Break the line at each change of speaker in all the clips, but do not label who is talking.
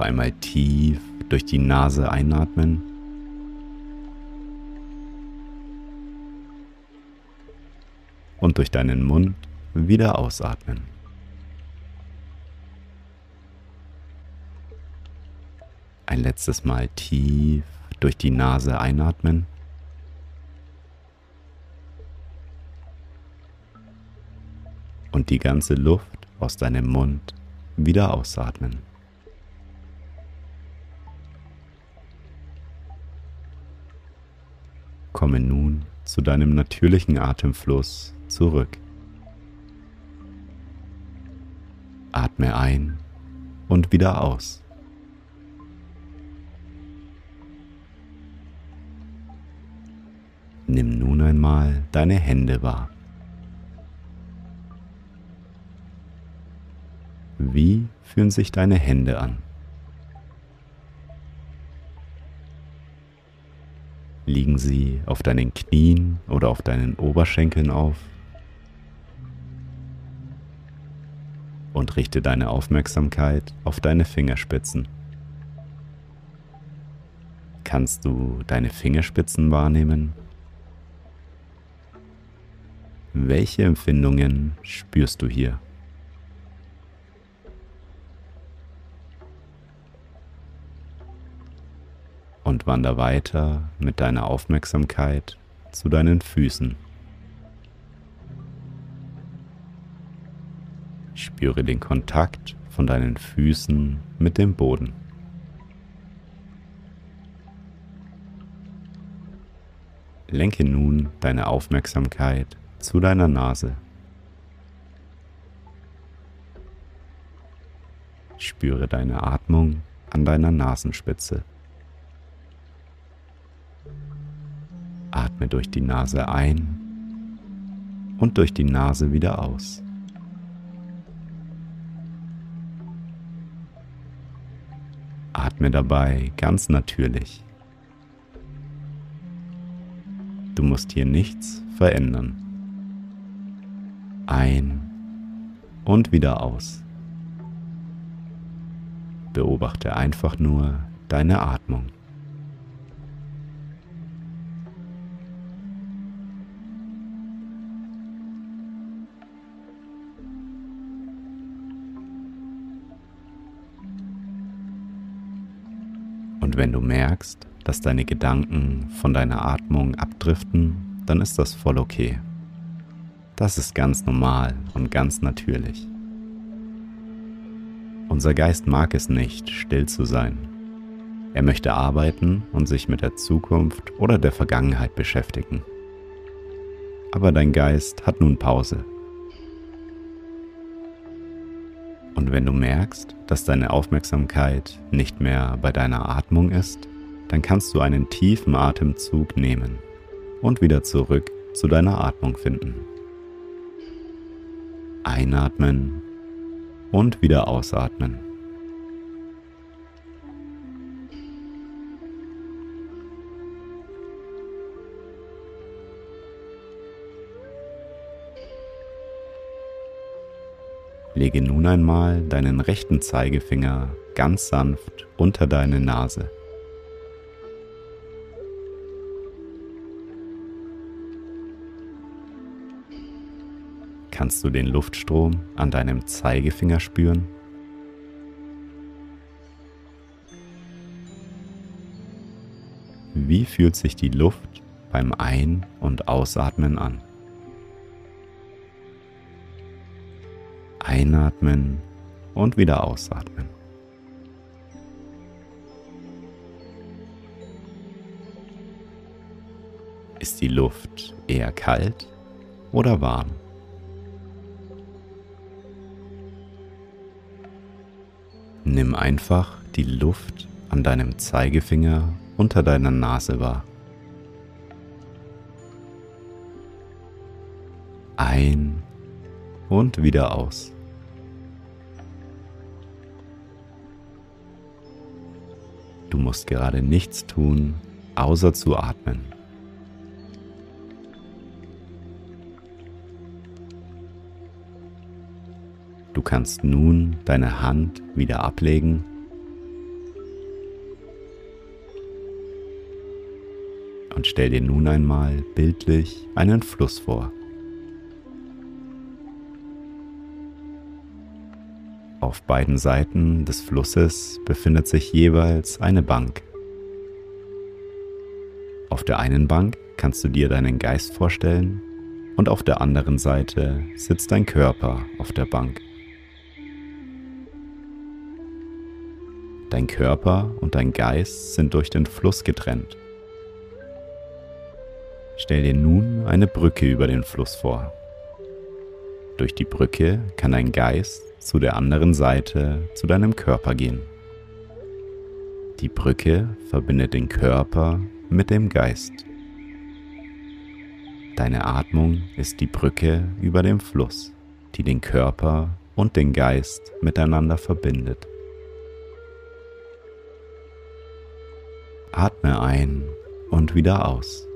Noch einmal tief durch die Nase einatmen. Und durch deinen Mund wieder ausatmen. Ein letztes Mal tief durch die Nase einatmen. Und die ganze Luft aus deinem Mund wieder ausatmen. Komme nun zu deinem natürlichen Atemfluss zurück. Atme ein und wieder aus. Nimm nun einmal deine Hände wahr. Wie fühlen sich deine Hände an? Liegen sie auf deinen Knien oder auf deinen Oberschenkeln auf? Und richte deine Aufmerksamkeit auf deine Fingerspitzen. Kannst du deine Fingerspitzen wahrnehmen? Welche Empfindungen spürst du hier? Und wander weiter mit deiner Aufmerksamkeit zu deinen Füßen. Spüre den Kontakt von deinen Füßen mit dem Boden. Lenke nun deine Aufmerksamkeit zu deiner Nase. Spüre deine Atmung an deiner Nasenspitze. Atme durch die Nase ein und durch die Nase wieder aus. Atme dabei ganz natürlich. Du musst hier nichts verändern. Ein und wieder aus. Beobachte einfach nur deine Atmung. Wenn du merkst, dass deine Gedanken von deiner Atmung abdriften, dann ist das voll okay. Das ist ganz normal und ganz natürlich. Unser Geist mag es nicht, still zu sein. Er möchte arbeiten und sich mit der Zukunft oder der Vergangenheit beschäftigen. Aber dein Geist hat nun Pause Und wenn du merkst, dass deine Aufmerksamkeit nicht mehr bei deiner Atmung ist, dann kannst du einen tiefen Atemzug nehmen und wieder zurück zu deiner Atmung finden. Einatmen und wieder ausatmen. Lege nun einmal deinen rechten Zeigefinger ganz sanft unter deine Nase. Kannst du den Luftstrom an deinem Zeigefinger spüren? Wie fühlt sich die Luft beim Ein- und Ausatmen an? Einatmen und wieder ausatmen. Ist die Luft eher kalt oder warm? Nimm einfach die Luft an deinem Zeigefinger unter deiner Nase wahr. Ein und wieder aus. Musst gerade nichts tun, außer zu atmen. Du kannst nun deine Hand wieder ablegen und stell dir nun einmal bildlich einen Fluss vor. Auf beiden Seiten des Flusses befindet sich jeweils eine Bank. Auf der einen Bank kannst du dir deinen Geist vorstellen und auf der anderen Seite sitzt dein Körper auf der Bank. Dein Körper und dein Geist sind durch den Fluss getrennt. Stell dir nun eine Brücke über den Fluss vor. Durch die Brücke kann dein Geist zu der anderen Seite zu deinem Körper gehen. Die Brücke verbindet den Körper mit dem Geist. Deine Atmung ist die Brücke über dem Fluss, die den Körper und den Geist miteinander verbindet. Atme ein und wieder aus.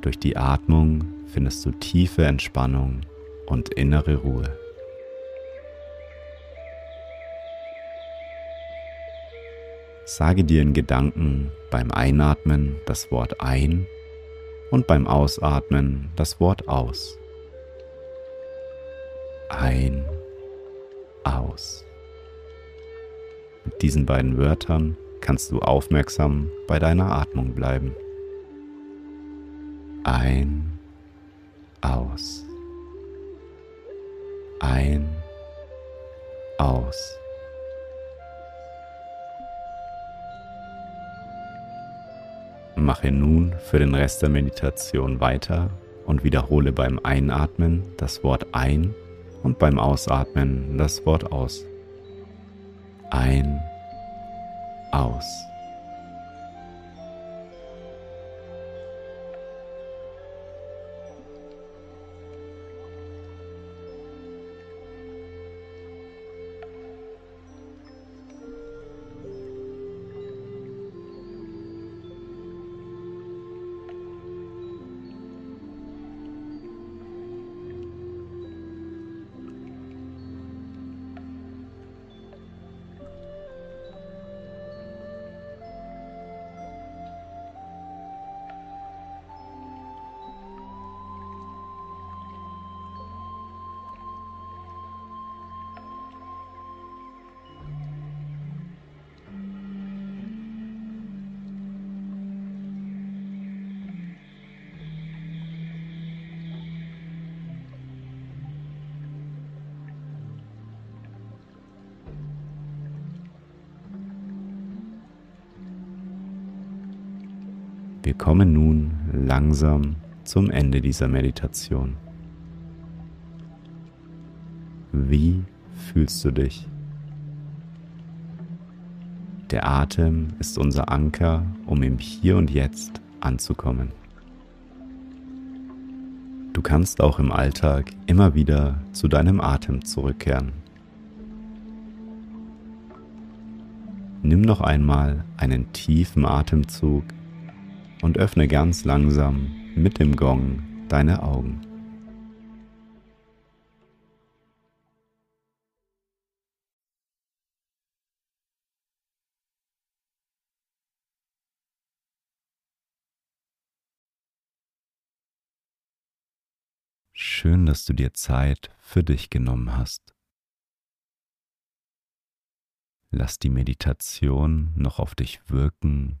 Durch die Atmung findest du tiefe Entspannung und innere Ruhe. Sage dir in Gedanken beim Einatmen das Wort ein und beim Ausatmen das Wort aus. Ein, aus. Mit diesen beiden Wörtern kannst du aufmerksam bei deiner Atmung bleiben. Ein, aus. Aus. Mache nun für den Rest der Meditation weiter und wiederhole beim Einatmen das Wort ein und beim Ausatmen das Wort aus ein, aus. Wir kommen nun langsam zum Ende dieser Meditation. Wie fühlst du dich? Der Atem ist unser Anker, um im Hier und Jetzt anzukommen. Du kannst auch im Alltag immer wieder zu deinem Atem zurückkehren. Nimm noch einmal einen tiefen Atemzug und öffne ganz langsam mit dem Gong deine Augen. Schön, dass du dir Zeit für dich genommen hast. Lass die Meditation noch auf dich wirken